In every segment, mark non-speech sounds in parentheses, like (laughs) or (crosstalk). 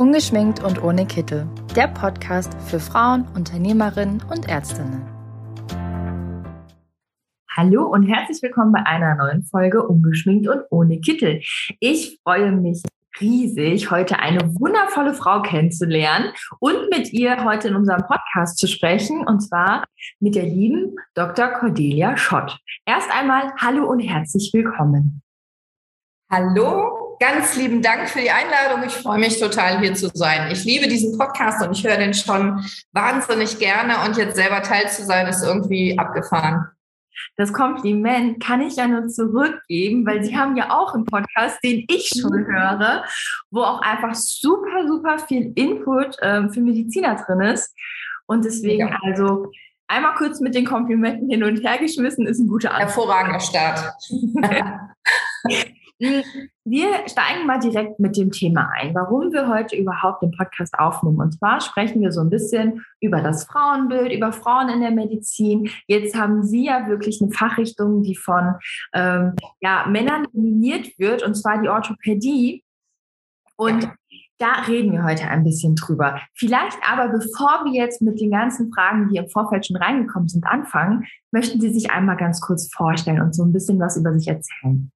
Ungeschminkt und ohne Kittel. Der Podcast für Frauen, Unternehmerinnen und Ärztinnen. Hallo und herzlich willkommen bei einer neuen Folge Ungeschminkt und ohne Kittel. Ich freue mich riesig, heute eine wundervolle Frau kennenzulernen und mit ihr heute in unserem Podcast zu sprechen, und zwar mit der lieben Dr. Cordelia Schott. Erst einmal Hallo und herzlich willkommen. Hallo, ganz lieben Dank für die Einladung. Ich freue mich total hier zu sein. Ich liebe diesen Podcast und ich höre den schon wahnsinnig gerne und jetzt selber Teil zu sein, ist irgendwie abgefahren. Das Kompliment kann ich ja nur zurückgeben, weil Sie haben ja auch einen Podcast, den ich schon mhm. höre, wo auch einfach super, super viel Input ähm, für Mediziner drin ist. Und deswegen, ja. also einmal kurz mit den Komplimenten hin und her geschmissen, ist ein guter Anfang. Hervorragender Start. (laughs) Wir steigen mal direkt mit dem Thema ein, warum wir heute überhaupt den Podcast aufnehmen. Und zwar sprechen wir so ein bisschen über das Frauenbild, über Frauen in der Medizin. Jetzt haben Sie ja wirklich eine Fachrichtung, die von ähm, ja, Männern dominiert wird, und zwar die Orthopädie. Und da reden wir heute ein bisschen drüber. Vielleicht aber, bevor wir jetzt mit den ganzen Fragen, die im Vorfeld schon reingekommen sind, anfangen, möchten Sie sich einmal ganz kurz vorstellen und so ein bisschen was über sich erzählen.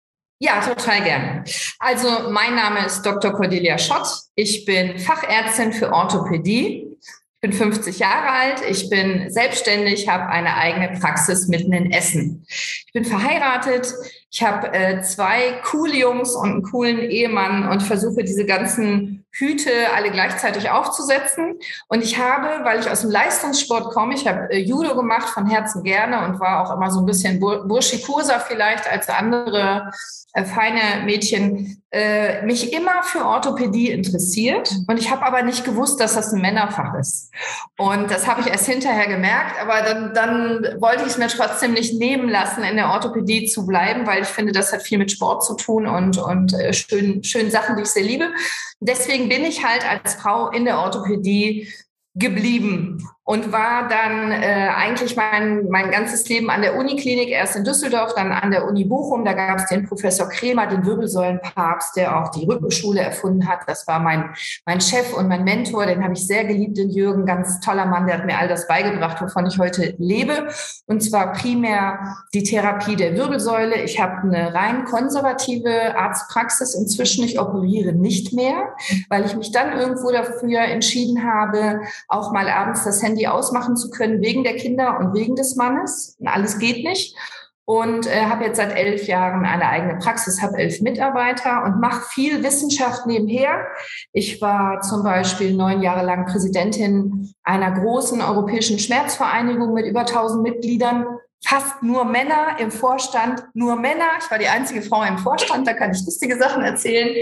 Ja, total gerne. Also mein Name ist Dr. Cordelia Schott. Ich bin Fachärztin für Orthopädie. Ich bin 50 Jahre alt. Ich bin selbstständig, habe eine eigene Praxis mitten in Essen. Ich bin verheiratet. Ich habe äh, zwei coole Jungs und einen coolen Ehemann und versuche diese ganzen Hüte alle gleichzeitig aufzusetzen. Und ich habe, weil ich aus dem Leistungssport komme, ich habe äh, Judo gemacht von Herzen gerne und war auch immer so ein bisschen burschikoser vielleicht als andere äh, feine Mädchen, äh, mich immer für Orthopädie interessiert. Und ich habe aber nicht gewusst, dass das ein Männerfach ist. Und das habe ich erst hinterher gemerkt. Aber dann, dann wollte ich es mir trotzdem nicht nehmen lassen, in der Orthopädie zu bleiben, weil ich finde, das hat viel mit Sport zu tun und, und schönen, schönen Sachen, die ich sehr liebe. Deswegen bin ich halt als Frau in der Orthopädie geblieben und war dann äh, eigentlich mein, mein ganzes Leben an der Uniklinik, erst in Düsseldorf, dann an der Uni Bochum. Da gab es den Professor Kremer, den Wirbelsäulenpapst, der auch die Rückenschule erfunden hat. Das war mein, mein Chef und mein Mentor, den habe ich sehr geliebt, den Jürgen, ganz toller Mann, der hat mir all das beigebracht, wovon ich heute lebe. Und zwar primär die Therapie der Wirbelsäule. Ich habe eine rein konservative Arztpraxis inzwischen. Ich operiere nicht mehr, weil ich mich dann irgendwo dafür entschieden habe, auch mal abends das Handy ausmachen zu können wegen der Kinder und wegen des Mannes. Alles geht nicht. Und äh, habe jetzt seit elf Jahren eine eigene Praxis, habe elf Mitarbeiter und mache viel Wissenschaft nebenher. Ich war zum Beispiel neun Jahre lang Präsidentin einer großen europäischen Schmerzvereinigung mit über 1000 Mitgliedern fast nur Männer im Vorstand, nur Männer. Ich war die einzige Frau im Vorstand, da kann ich lustige Sachen erzählen.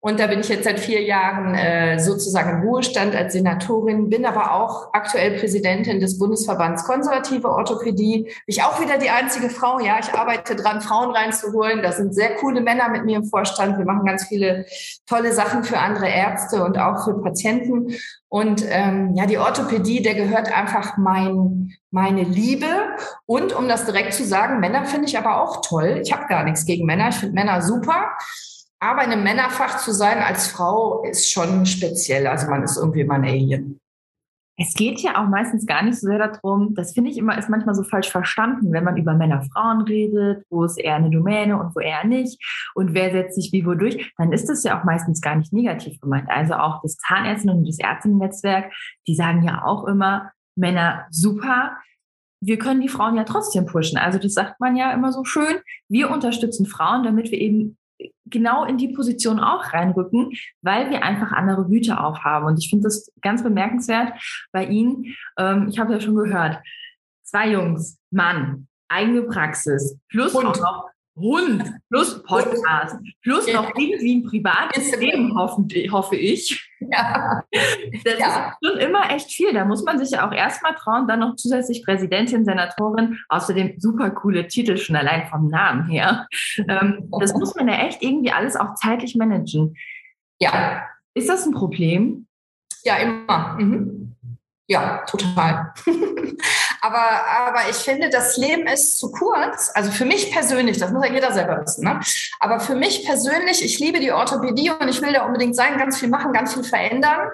Und da bin ich jetzt seit vier Jahren äh, sozusagen im Ruhestand als Senatorin, bin aber auch aktuell Präsidentin des Bundesverbands Konservative Orthopädie. Ich auch wieder die einzige Frau. Ja, ich arbeite dran, Frauen reinzuholen. Da sind sehr coole Männer mit mir im Vorstand. Wir machen ganz viele tolle Sachen für andere Ärzte und auch für Patienten. Und ähm, ja, die Orthopädie, der gehört einfach mein, meine Liebe. Und um das direkt zu sagen, Männer finde ich aber auch toll. Ich habe gar nichts gegen Männer. Ich finde Männer super. Aber in einem Männerfach zu sein als Frau ist schon speziell. Also man ist irgendwie mal ein Alien. Es geht ja auch meistens gar nicht so sehr darum, das finde ich immer, ist manchmal so falsch verstanden, wenn man über Männer-Frauen redet, wo ist eher eine Domäne und wo eher nicht und wer setzt sich wie wo durch, dann ist das ja auch meistens gar nicht negativ gemeint. Also auch das Zahnärztinnen und das Ärztinnen-Netzwerk, die sagen ja auch immer, Männer super, wir können die Frauen ja trotzdem pushen. Also das sagt man ja immer so schön. Wir unterstützen Frauen, damit wir eben genau in die Position auch reinrücken, weil wir einfach andere Hüte aufhaben. Und ich finde das ganz bemerkenswert bei Ihnen. Ähm, ich habe ja schon gehört, zwei Jungs, Mann, eigene Praxis, plus Und. auch noch Hund, plus (laughs) Podcast, plus noch irgendwie ein privates Leben, hoffe ich. Ja. Das ja. ist schon immer echt viel. Da muss man sich ja auch erstmal trauen, dann noch zusätzlich Präsidentin, Senatorin, außerdem super coole Titel schon allein vom Namen her. Ähm, das muss man ja echt irgendwie alles auch zeitlich managen. Ja. Ist das ein Problem? Ja, immer. Mhm. Ja, total. (laughs) Aber, aber ich finde, das Leben ist zu kurz. Also für mich persönlich, das muss ja jeder selber wissen. Ne? Aber für mich persönlich, ich liebe die Orthopädie und ich will da unbedingt sein, ganz viel machen, ganz viel verändern.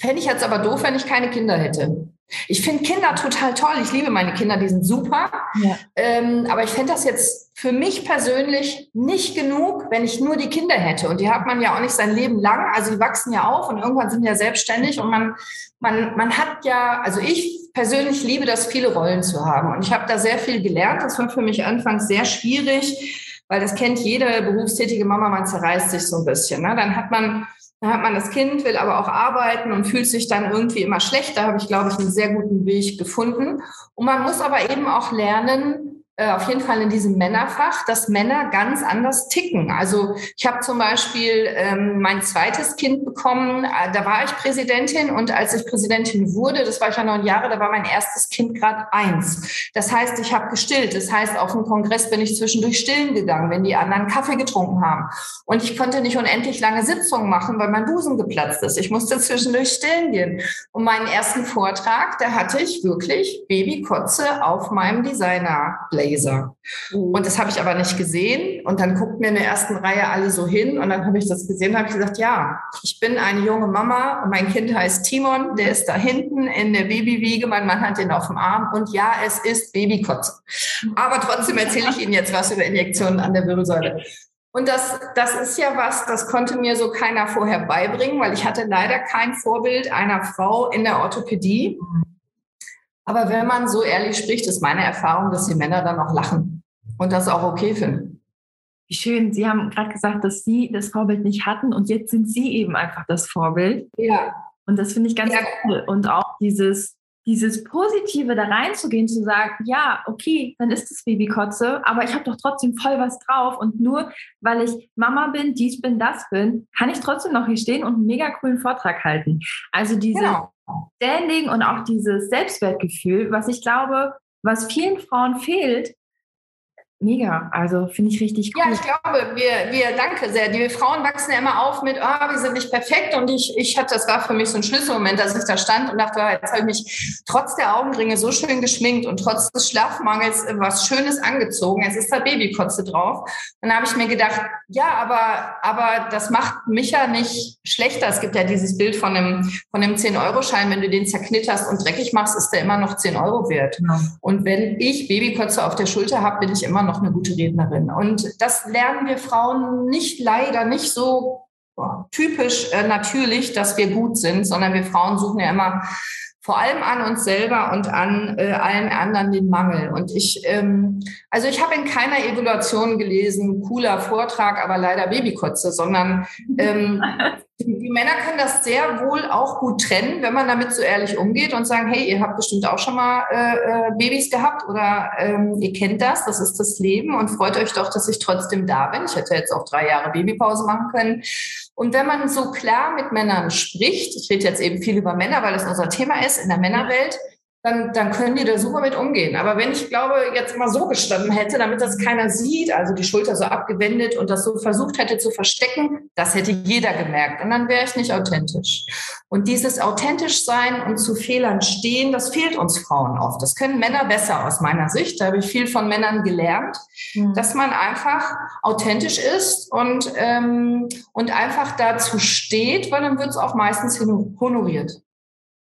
Fände ich jetzt aber doof, wenn ich keine Kinder hätte. Ich finde Kinder total toll. Ich liebe meine Kinder, die sind super. Ja. Ähm, aber ich fände das jetzt für mich persönlich nicht genug, wenn ich nur die Kinder hätte. Und die hat man ja auch nicht sein Leben lang. Also die wachsen ja auf und irgendwann sind ja selbstständig. Und man, man, man hat ja, also ich persönlich liebe das, viele Rollen zu haben. Und ich habe da sehr viel gelernt. Das war für mich anfangs sehr schwierig, weil das kennt jede berufstätige Mama, man zerreißt sich so ein bisschen. Ne? Dann hat man da hat man das Kind, will aber auch arbeiten und fühlt sich dann irgendwie immer schlecht. Da habe ich, glaube ich, einen sehr guten Weg gefunden. Und man muss aber eben auch lernen, äh, auf jeden Fall in diesem Männerfach, dass Männer ganz anders ticken. Also ich habe zum Beispiel ähm, mein zweites Kind bekommen, äh, da war ich Präsidentin und als ich Präsidentin wurde, das war ich ja neun Jahre, da war mein erstes Kind gerade eins. Das heißt, ich habe gestillt. Das heißt, auf dem Kongress bin ich zwischendurch stillen gegangen, wenn die anderen Kaffee getrunken haben. Und ich konnte nicht unendlich lange Sitzungen machen, weil mein Busen geplatzt ist. Ich musste zwischendurch stillen gehen. Und meinen ersten Vortrag, da hatte ich wirklich Babykotze auf meinem Designer-Blazer. Laser. Mhm. Und das habe ich aber nicht gesehen. Und dann guckten mir in der ersten Reihe alle so hin. Und dann habe ich das gesehen und habe gesagt, ja, ich bin eine junge Mama und mein Kind heißt Timon. Der ist da hinten in der Babywiege. Mein Mann hat den auf dem Arm. Und ja, es ist Babykotze. Aber trotzdem erzähle ich Ihnen jetzt was über Injektionen an der Wirbelsäule. Und das, das ist ja was, das konnte mir so keiner vorher beibringen, weil ich hatte leider kein Vorbild einer Frau in der Orthopädie. Aber wenn man so ehrlich spricht, ist meine Erfahrung, dass die Männer dann auch lachen und das auch okay finden. Wie schön. Sie haben gerade gesagt, dass Sie das Vorbild nicht hatten und jetzt sind Sie eben einfach das Vorbild. Ja. Und das finde ich ganz ja. cool. Und auch dieses, dieses Positive da reinzugehen, zu sagen, ja, okay, dann ist es Babykotze, aber ich habe doch trotzdem voll was drauf. Und nur weil ich Mama bin, dies bin, das bin, kann ich trotzdem noch hier stehen und einen mega coolen Vortrag halten. Also diese, genau. Standing und auch dieses Selbstwertgefühl, was ich glaube, was vielen Frauen fehlt, Mega, also finde ich richtig cool. Ja, ich glaube, wir, wir, danke sehr. Die Frauen wachsen ja immer auf mit, oh, wir sind nicht perfekt. Und ich, ich hatte, das war für mich so ein Schlüsselmoment, dass ich da stand und dachte, ah, jetzt habe ich mich trotz der Augenringe so schön geschminkt und trotz des Schlafmangels was Schönes angezogen. Es ist da Babykotze drauf. Und dann habe ich mir gedacht, ja, aber, aber das macht mich ja nicht schlechter. Es gibt ja dieses Bild von einem, von einem 10-Euro-Schein. Wenn du den zerknitterst und dreckig machst, ist der immer noch 10 Euro wert. Ja. Und wenn ich Babykotze auf der Schulter habe, bin ich immer noch noch eine gute Rednerin. Und das lernen wir Frauen nicht leider nicht so typisch äh, natürlich, dass wir gut sind, sondern wir Frauen suchen ja immer vor allem an uns selber und an äh, allen anderen den Mangel. Und ich, ähm, also ich habe in keiner Evaluation gelesen, cooler Vortrag, aber leider Babykotze, sondern ähm, die Männer können das sehr wohl auch gut trennen, wenn man damit so ehrlich umgeht und sagen, hey, ihr habt bestimmt auch schon mal äh, äh, Babys gehabt oder ähm, ihr kennt das, das ist das Leben und freut euch doch, dass ich trotzdem da bin. Ich hätte jetzt auch drei Jahre Babypause machen können. Und wenn man so klar mit Männern spricht, ich rede jetzt eben viel über Männer, weil das unser Thema ist in der Männerwelt, dann, dann können die da super mit umgehen. Aber wenn ich glaube, jetzt mal so gestanden hätte, damit das keiner sieht, also die Schulter so abgewendet und das so versucht hätte zu verstecken, das hätte jeder gemerkt. Und dann wäre ich nicht authentisch. Und dieses authentisch sein und zu Fehlern stehen, das fehlt uns Frauen oft. Das können Männer besser aus meiner Sicht. Da habe ich viel von Männern gelernt, mhm. dass man einfach authentisch ist und, ähm, und einfach dazu steht, weil dann wird es auch meistens honoriert.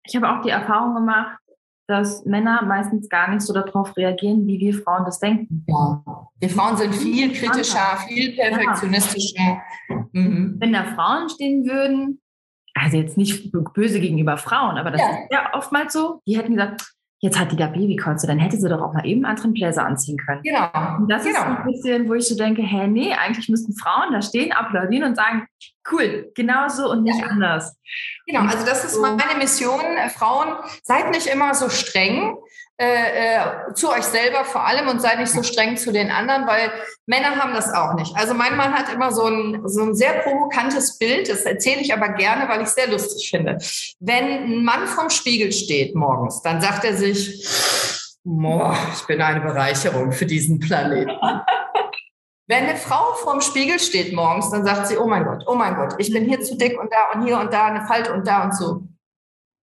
Ich habe auch die Erfahrung gemacht, dass Männer meistens gar nicht so darauf reagieren, wie wir Frauen das denken. Ja. Wir Frauen sind viel kritischer, viel perfektionistischer. Mhm. Wenn da Frauen stehen würden, also jetzt nicht böse gegenüber Frauen, aber das ja. ist ja oftmals so, die hätten gesagt, jetzt hat die da Babykotze, dann hätte sie doch auch mal eben einen anderen Bläser anziehen können. Genau. Und das genau. ist ein bisschen, wo ich so denke, hä, nee, eigentlich müssten Frauen da stehen, applaudieren und sagen, cool, genau so und nicht ja. anders. Genau, also das ist meine Mission. Frauen, seid nicht immer so streng äh, äh, zu euch selber vor allem und seid nicht so streng zu den anderen, weil Männer haben das auch nicht. Also mein Mann hat immer so ein, so ein sehr provokantes Bild, das erzähle ich aber gerne, weil ich es sehr lustig finde. Wenn ein Mann vorm Spiegel steht morgens, dann sagt er sich, Boah, ich bin eine Bereicherung für diesen Planeten. (laughs) Wenn eine Frau vorm Spiegel steht morgens, dann sagt sie, oh mein Gott, oh mein Gott, ich bin hier zu dick und da und hier und da eine Falte und da und so.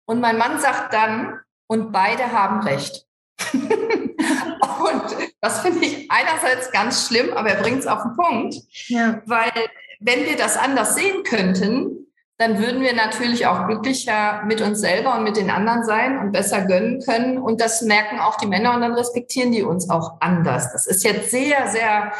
Und mein Mann sagt dann, und beide haben recht. (laughs) und das finde ich einerseits ganz schlimm, aber er bringt es auf den Punkt. Ja. Weil wenn wir das anders sehen könnten, dann würden wir natürlich auch glücklicher mit uns selber und mit den anderen sein und besser gönnen können. Und das merken auch die Männer und dann respektieren die uns auch anders. Das ist jetzt sehr, sehr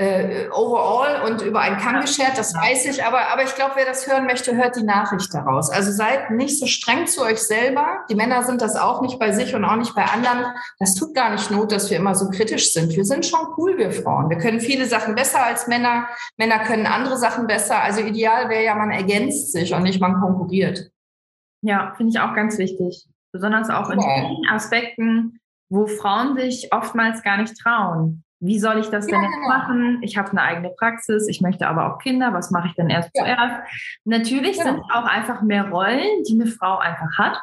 äh, overall und über einen Kamm geschert, das weiß ich, aber, aber ich glaube, wer das hören möchte, hört die Nachricht daraus. Also seid nicht so streng zu euch selber. Die Männer sind das auch nicht bei sich und auch nicht bei anderen. Das tut gar nicht Not, dass wir immer so kritisch sind. Wir sind schon cool, wir Frauen. Wir können viele Sachen besser als Männer. Männer können andere Sachen besser. Also ideal wäre ja, man ergänzt sich und nicht man konkurriert. Ja, finde ich auch ganz wichtig. Besonders auch in ja. Aspekten, wo Frauen sich oftmals gar nicht trauen. Wie soll ich das denn ja, jetzt genau. machen? Ich habe eine eigene Praxis, ich möchte aber auch Kinder. Was mache ich denn erst ja. zuerst? Natürlich ja. sind auch einfach mehr Rollen, die eine Frau einfach hat.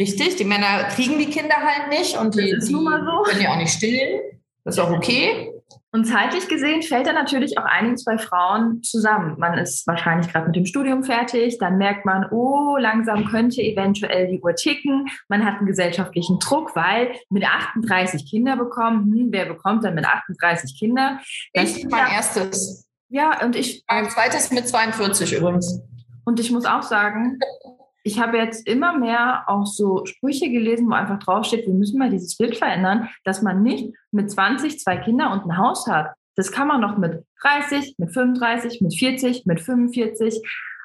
Richtig, die Männer kriegen die Kinder halt nicht und die, die so. können ja auch nicht stillen. Das ist auch okay. Und zeitlich gesehen fällt da natürlich auch einiges bei Frauen zusammen. Man ist wahrscheinlich gerade mit dem Studium fertig, dann merkt man, oh, langsam könnte eventuell die Uhr ticken. Man hat einen gesellschaftlichen Druck, weil mit 38 Kinder bekommen, hm, wer bekommt dann mit 38 Kinder? Das ich, mein erstes. Ja, und ich. Mein zweites mit 42 übrigens. Und ich muss auch sagen, ich habe jetzt immer mehr auch so Sprüche gelesen, wo einfach draufsteht, wir müssen mal dieses Bild verändern, dass man nicht mit 20 zwei Kinder und ein Haus hat. Das kann man noch mit 30, mit 35, mit 40, mit 45.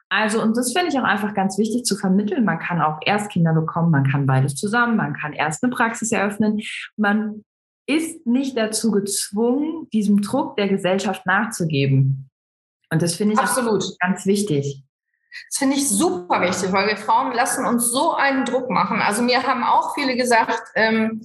Also, und das finde ich auch einfach ganz wichtig zu vermitteln. Man kann auch erst Kinder bekommen, man kann beides zusammen, man kann erst eine Praxis eröffnen. Man ist nicht dazu gezwungen, diesem Druck der Gesellschaft nachzugeben. Und das finde ich Absolut. ganz wichtig. Das finde ich super wichtig, weil wir Frauen lassen uns so einen Druck machen. Also mir haben auch viele gesagt, ähm,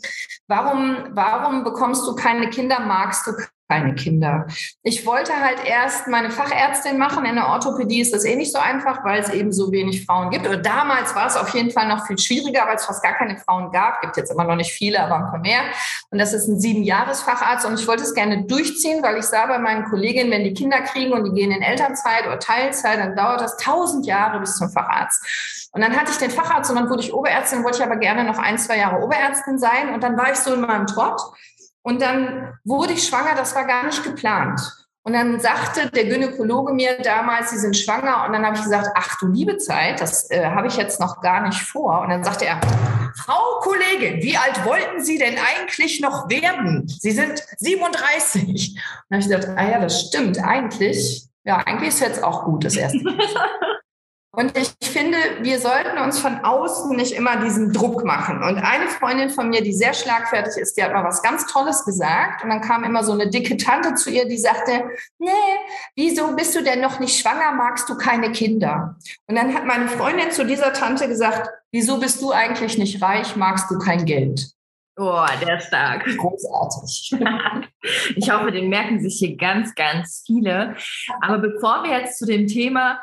warum, warum bekommst du keine Kinder, magst du keine Kinder. Ich wollte halt erst meine Fachärztin machen. In der Orthopädie ist das eh nicht so einfach, weil es eben so wenig Frauen gibt. Oder damals war es auf jeden Fall noch viel schwieriger, weil es fast gar keine Frauen gab. Gibt jetzt immer noch nicht viele, aber ein paar mehr. Und das ist ein Siebenjahresfacharzt. Und ich wollte es gerne durchziehen, weil ich sah bei meinen Kolleginnen, wenn die Kinder kriegen und die gehen in Elternzeit oder Teilzeit, dann dauert das tausend Jahre bis zum Facharzt. Und dann hatte ich den Facharzt und dann wurde ich Oberärztin, wollte ich aber gerne noch ein, zwei Jahre Oberärztin sein. Und dann war ich so in meinem Trott. Und dann wurde ich schwanger, das war gar nicht geplant. Und dann sagte der Gynäkologe mir damals, Sie sind schwanger. Und dann habe ich gesagt, ach du liebe Zeit, das äh, habe ich jetzt noch gar nicht vor. Und dann sagte er, Frau Kollegin, wie alt wollten Sie denn eigentlich noch werden? Sie sind 37. Und dann habe ich gesagt, ah ja, das stimmt eigentlich. Ja, eigentlich ist jetzt auch gut, das erste. (laughs) Und ich finde, wir sollten uns von außen nicht immer diesen Druck machen. Und eine Freundin von mir, die sehr schlagfertig ist, die hat mal was ganz Tolles gesagt. Und dann kam immer so eine dicke Tante zu ihr, die sagte, nee, wieso bist du denn noch nicht schwanger? Magst du keine Kinder? Und dann hat meine Freundin zu dieser Tante gesagt, wieso bist du eigentlich nicht reich? Magst du kein Geld? Oh, der ist stark. Großartig. (laughs) Ich hoffe, den merken sich hier ganz, ganz viele. Aber bevor wir jetzt zu dem Thema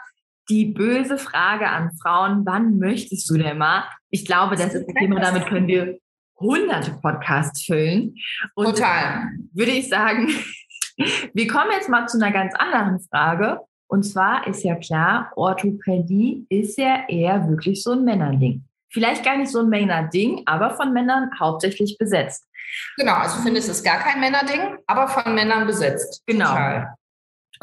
die böse Frage an Frauen, wann möchtest du denn mal? Ich glaube, das ist ein Thema, damit können wir hunderte Podcasts füllen. Und Total. Würde ich sagen, (laughs) wir kommen jetzt mal zu einer ganz anderen Frage. Und zwar ist ja klar, Orthopädie ist ja eher wirklich so ein Männerding. Vielleicht gar nicht so ein Männerding, aber von Männern hauptsächlich besetzt. Genau, also finde ich, es gar kein Männerding, aber von Männern besetzt. Genau. Total.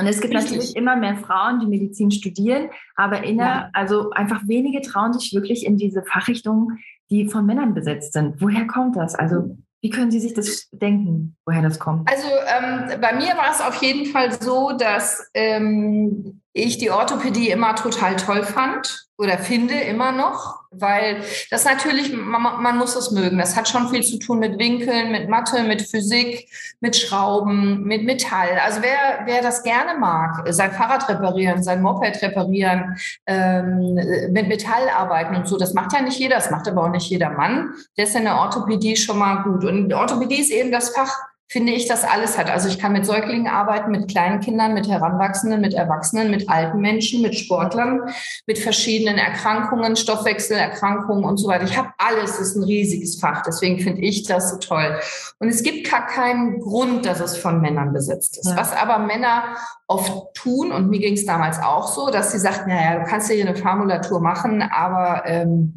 Und es gibt Richtig. natürlich immer mehr Frauen, die Medizin studieren, aber inner, ja. also einfach wenige trauen sich wirklich in diese Fachrichtungen, die von Männern besetzt sind. Woher kommt das? Also wie können Sie sich das denken, woher das kommt? Also ähm, bei mir war es auf jeden Fall so, dass ähm, ich die Orthopädie immer total toll fand oder finde immer noch, weil das natürlich, man, man, muss es mögen. Das hat schon viel zu tun mit Winkeln, mit Mathe, mit Physik, mit Schrauben, mit Metall. Also wer, wer das gerne mag, sein Fahrrad reparieren, sein Moped reparieren, ähm, mit Metall arbeiten und so, das macht ja nicht jeder, das macht aber auch nicht jeder Mann. Der ist in der Orthopädie schon mal gut. Und Orthopädie ist eben das Fach, finde ich, das alles hat. Also ich kann mit Säuglingen arbeiten, mit kleinen Kindern, mit Heranwachsenden, mit Erwachsenen, mit alten Menschen, mit Sportlern, mit verschiedenen Erkrankungen, Stoffwechselerkrankungen und so weiter. Ich habe alles, das ist ein riesiges Fach. Deswegen finde ich das so toll. Und es gibt gar keinen Grund, dass es von Männern besetzt ist. Ja. Was aber Männer oft tun, und mir ging es damals auch so, dass sie sagten, naja, du kannst ja hier eine Formulatur machen, aber ähm,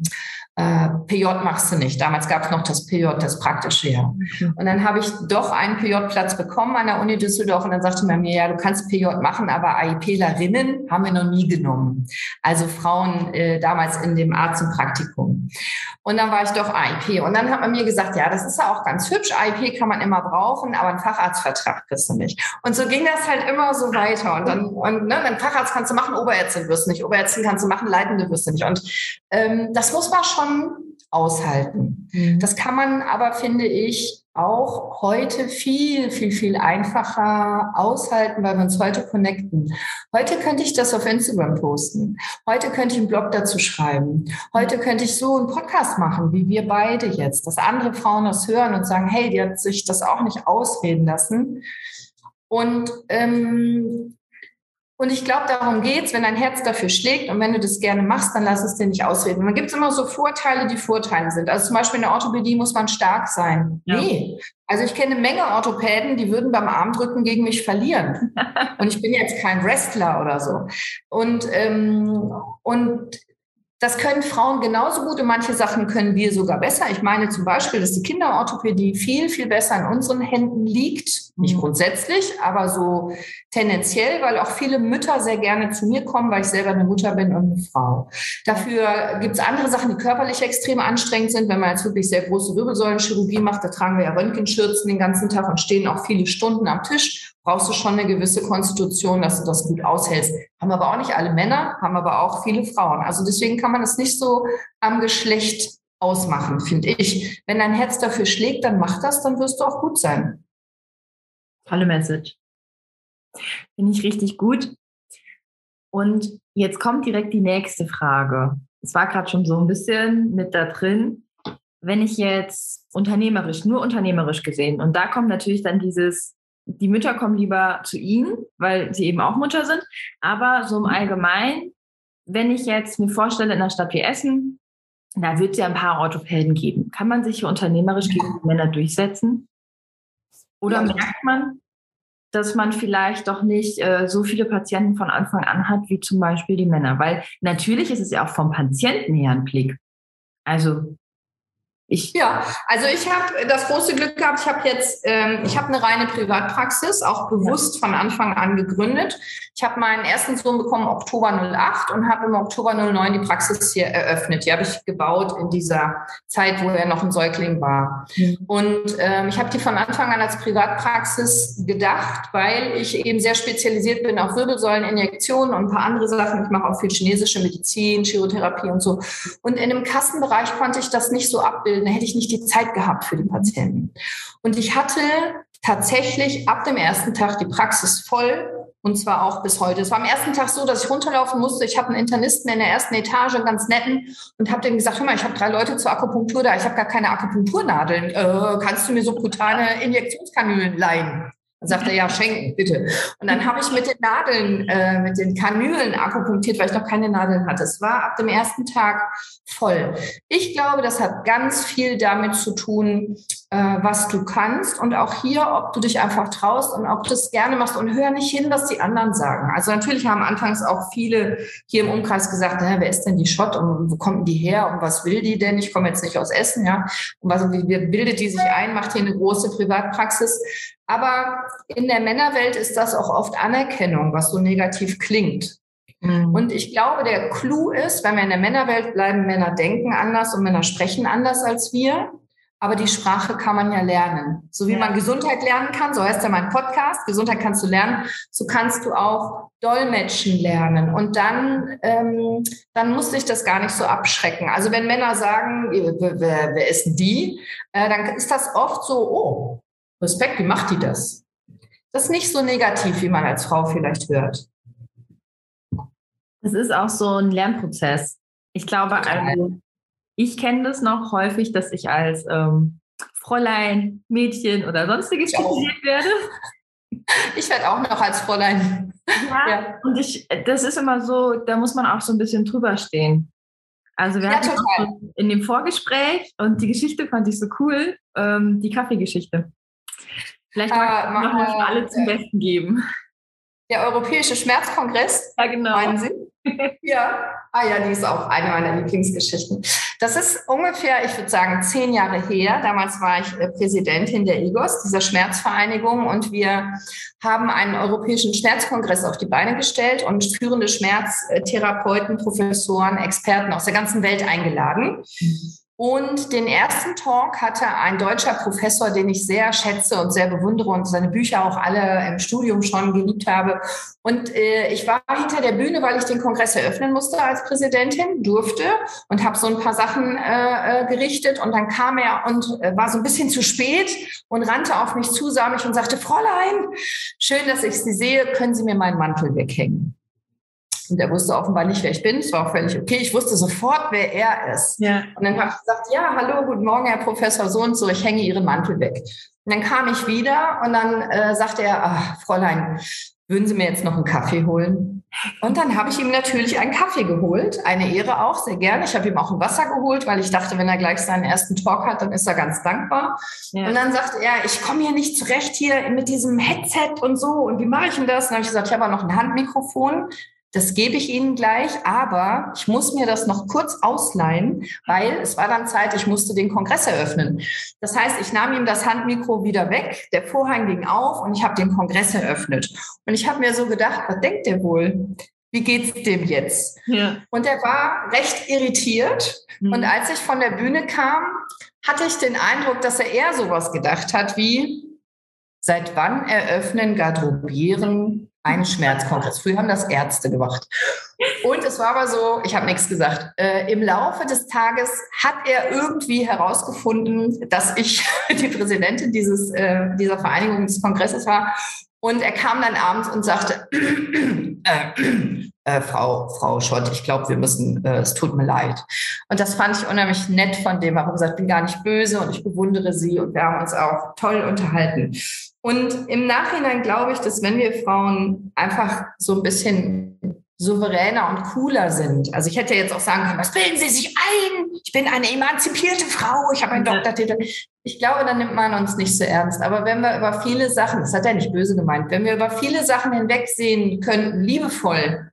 äh, PJ machst du nicht. Damals gab es noch das PJ, das praktische Jahr. Mhm. Und dann habe ich doch einen PJ-Platz bekommen an der Uni Düsseldorf und dann sagte man mir, ja, du kannst PJ machen, aber AIPlerinnen haben wir noch nie genommen. Also Frauen äh, damals in dem Arzt- und Praktikum. Und dann war ich doch AIP. Und dann hat man mir gesagt, ja, das ist ja auch ganz hübsch. AIP kann man immer brauchen, aber einen Facharztvertrag kriegst du nicht. Und so ging das halt immer so weiter. Und dann, und ne, einen Facharzt kannst du machen, Oberärztin wirst du nicht. Oberärztin kannst du machen, Leitende wirst du nicht. Und ähm, das muss man schon aushalten. Mhm. Das kann man aber, finde ich, auch heute viel, viel, viel einfacher aushalten, weil wir uns heute connecten. Heute könnte ich das auf Instagram posten. Heute könnte ich einen Blog dazu schreiben. Heute könnte ich so einen Podcast machen, wie wir beide jetzt, dass andere Frauen das hören und sagen, hey, die hat sich das auch nicht ausreden lassen. Und ähm, und ich glaube, darum geht's, wenn dein Herz dafür schlägt und wenn du das gerne machst, dann lass es dir nicht ausreden. Dann gibt es immer so Vorteile, die Vorteile sind. Also zum Beispiel in der Orthopädie muss man stark sein. Ja. Nee. Also ich kenne eine Menge Orthopäden, die würden beim Armdrücken gegen mich verlieren. (laughs) und ich bin jetzt kein Wrestler oder so. Und, ähm, und das können Frauen genauso gut und manche Sachen können wir sogar besser. Ich meine zum Beispiel, dass die Kinderorthopädie viel, viel besser in unseren Händen liegt. Nicht mhm. grundsätzlich, aber so tendenziell, weil auch viele Mütter sehr gerne zu mir kommen, weil ich selber eine Mutter bin und eine Frau. Dafür gibt es andere Sachen, die körperlich extrem anstrengend sind. Wenn man jetzt wirklich sehr große Wirbelsäulenchirurgie macht, da tragen wir ja Röntgenschürzen den ganzen Tag und stehen auch viele Stunden am Tisch brauchst du schon eine gewisse Konstitution, dass du das gut aushältst. Haben aber auch nicht alle Männer, haben aber auch viele Frauen. Also deswegen kann man das nicht so am Geschlecht ausmachen, finde ich. Wenn dein Herz dafür schlägt, dann mach das, dann wirst du auch gut sein. Tolle Message. Finde ich richtig gut. Und jetzt kommt direkt die nächste Frage. Es war gerade schon so ein bisschen mit da drin. Wenn ich jetzt unternehmerisch, nur unternehmerisch gesehen, und da kommt natürlich dann dieses, die Mütter kommen lieber zu ihnen, weil sie eben auch Mutter sind. Aber so im Allgemeinen, wenn ich jetzt mir vorstelle, in einer Stadt wie Essen, da wird es ja ein paar Orthopäden geben. Kann man sich hier unternehmerisch gegen die Männer durchsetzen? Oder ja. merkt man, dass man vielleicht doch nicht äh, so viele Patienten von Anfang an hat, wie zum Beispiel die Männer? Weil natürlich ist es ja auch vom Patienten her ein Blick. Also ich ja, also ich habe das große Glück gehabt, ich habe jetzt, ähm, ich habe eine reine Privatpraxis, auch bewusst von Anfang an gegründet. Ich habe meinen ersten Sohn bekommen Oktober 08 und habe im Oktober 09 die Praxis hier eröffnet. Die habe ich gebaut in dieser Zeit, wo er noch ein Säugling war. Mhm. Und ähm, ich habe die von Anfang an als Privatpraxis gedacht, weil ich eben sehr spezialisiert bin auf Wirbelsäuleninjektionen und ein paar andere Sachen. Ich mache auch viel chinesische Medizin, Chirotherapie und so. Und in dem Kassenbereich konnte ich das nicht so abbilden abbilden, hätte ich nicht die Zeit gehabt für den Patienten. Und ich hatte tatsächlich ab dem ersten Tag die Praxis voll und zwar auch bis heute. Es war am ersten Tag so, dass ich runterlaufen musste. Ich habe einen Internisten in der ersten Etage, einen ganz netten, und habe dem gesagt, hör mal, ich habe drei Leute zur Akupunktur da, ich habe gar keine Akupunkturnadeln. Äh, kannst du mir so brutale Injektionskanülen leihen? Dann sagt er, ja, schenken, bitte. Und dann habe ich mit den Nadeln, äh, mit den Kanülen akupunktiert, weil ich noch keine Nadeln hatte. Es war ab dem ersten Tag voll. Ich glaube, das hat ganz viel damit zu tun, was du kannst und auch hier, ob du dich einfach traust und ob du es gerne machst und hör nicht hin, was die anderen sagen. Also natürlich haben anfangs auch viele hier im Umkreis gesagt, wer ist denn die Schott und wo kommt die her und was will die denn? Ich komme jetzt nicht aus Essen, ja. Und was, wie bildet die sich ein, macht hier eine große Privatpraxis. Aber in der Männerwelt ist das auch oft Anerkennung, was so negativ klingt. Mhm. Und ich glaube, der Clou ist, wenn wir in der Männerwelt bleiben, Männer denken anders und Männer sprechen anders als wir. Aber die Sprache kann man ja lernen. So wie man Gesundheit lernen kann, so heißt ja mein Podcast, Gesundheit kannst du lernen, so kannst du auch Dolmetschen lernen. Und dann, ähm, dann muss sich das gar nicht so abschrecken. Also wenn Männer sagen, wer, wer ist die, äh, dann ist das oft so, oh, Respekt, wie macht die das? Das ist nicht so negativ, wie man als Frau vielleicht hört. Es ist auch so ein Lernprozess. Ich glaube, also, ich kenne das noch häufig, dass ich als ähm, Fräulein, Mädchen oder sonstiges kritisiert werde. Ich werde auch noch als Fräulein. Ja, ja, und ich, das ist immer so, da muss man auch so ein bisschen drüber stehen. Also wir ja, hatten total. in dem Vorgespräch und die Geschichte fand ich so cool, ähm, die Kaffeegeschichte. Vielleicht äh, machen wir für alle zum Besten geben. Der Europäische Schmerzkongress, ja, genau. meinen Sie? (laughs) ja, ah ja, die ist auch eine meiner Lieblingsgeschichten. Das ist ungefähr, ich würde sagen, zehn Jahre her. Damals war ich äh, Präsidentin der IGOS, dieser Schmerzvereinigung, und wir haben einen europäischen Schmerzkongress auf die Beine gestellt und führende Schmerztherapeuten, Professoren, Experten aus der ganzen Welt eingeladen. Mhm. Und den ersten Talk hatte ein deutscher Professor, den ich sehr schätze und sehr bewundere und seine Bücher auch alle im Studium schon geliebt habe. Und äh, ich war hinter der Bühne, weil ich den Kongress eröffnen musste als Präsidentin, durfte und habe so ein paar Sachen äh, äh, gerichtet. Und dann kam er und äh, war so ein bisschen zu spät und rannte auf mich zu, sah mich und sagte, Fräulein, schön, dass ich Sie sehe, können Sie mir meinen Mantel weghängen? Und er wusste offenbar nicht, wer ich bin. Es war auch völlig okay. Ich wusste sofort, wer er ist. Ja. Und dann habe ich gesagt, ja, hallo, guten Morgen, Herr Professor so und so, ich hänge Ihren Mantel weg. Und dann kam ich wieder und dann äh, sagte er, ach, Fräulein, würden Sie mir jetzt noch einen Kaffee holen? Und dann habe ich ihm natürlich einen Kaffee geholt, eine Ehre auch, sehr gerne. Ich habe ihm auch ein Wasser geholt, weil ich dachte, wenn er gleich seinen ersten Talk hat, dann ist er ganz dankbar. Ja. Und dann sagte er, ich komme hier nicht zurecht hier mit diesem Headset und so. Und wie mache ich denn das? Und dann habe ich gesagt, ich habe auch noch ein Handmikrofon. Das gebe ich Ihnen gleich, aber ich muss mir das noch kurz ausleihen, weil es war dann Zeit, ich musste den Kongress eröffnen. Das heißt, ich nahm ihm das Handmikro wieder weg, der Vorhang ging auf und ich habe den Kongress eröffnet. Und ich habe mir so gedacht, was denkt der wohl? Wie geht's dem jetzt? Ja. Und er war recht irritiert. Mhm. Und als ich von der Bühne kam, hatte ich den Eindruck, dass er eher sowas gedacht hat wie, seit wann eröffnen Garderobieren einen Schmerzkongress. Früher haben das Ärzte gemacht. Und es war aber so, ich habe nichts gesagt. Äh, Im Laufe des Tages hat er irgendwie herausgefunden, dass ich (laughs) die Präsidentin dieses, äh, dieser Vereinigung des Kongresses war. Und er kam dann abends und sagte, (clears throat) äh, äh, Frau, Frau Schott, ich glaube, wir müssen, äh, es tut mir leid. Und das fand ich unheimlich nett von dem. Er hat gesagt, ich bin gar nicht böse und ich bewundere Sie und wir haben uns auch toll unterhalten. Und im Nachhinein glaube ich, dass wenn wir Frauen einfach so ein bisschen souveräner und cooler sind. Also ich hätte jetzt auch sagen können, was bilden Sie sich ein? Ich bin eine emanzipierte Frau, ich habe einen Doktortitel. Ich glaube, dann nimmt man uns nicht so ernst. Aber wenn wir über viele Sachen, das hat er nicht böse gemeint, wenn wir über viele Sachen hinwegsehen könnten, liebevoll,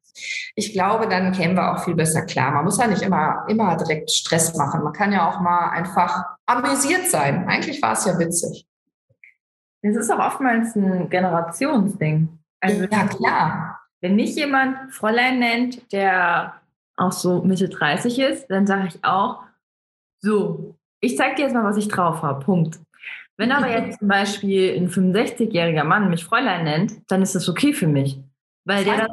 ich glaube, dann kämen wir auch viel besser klar. Man muss ja nicht immer, immer direkt Stress machen. Man kann ja auch mal einfach amüsiert sein. Eigentlich war es ja witzig. Es ist auch oftmals ein Generationsding. Also, ja, klar. Wenn mich jemand Fräulein nennt, der auch so Mitte 30 ist, dann sage ich auch, so, ich zeige dir jetzt mal, was ich drauf habe. Punkt. Wenn aber (laughs) jetzt zum Beispiel ein 65-jähriger Mann mich Fräulein nennt, dann ist das okay für mich. Weil der das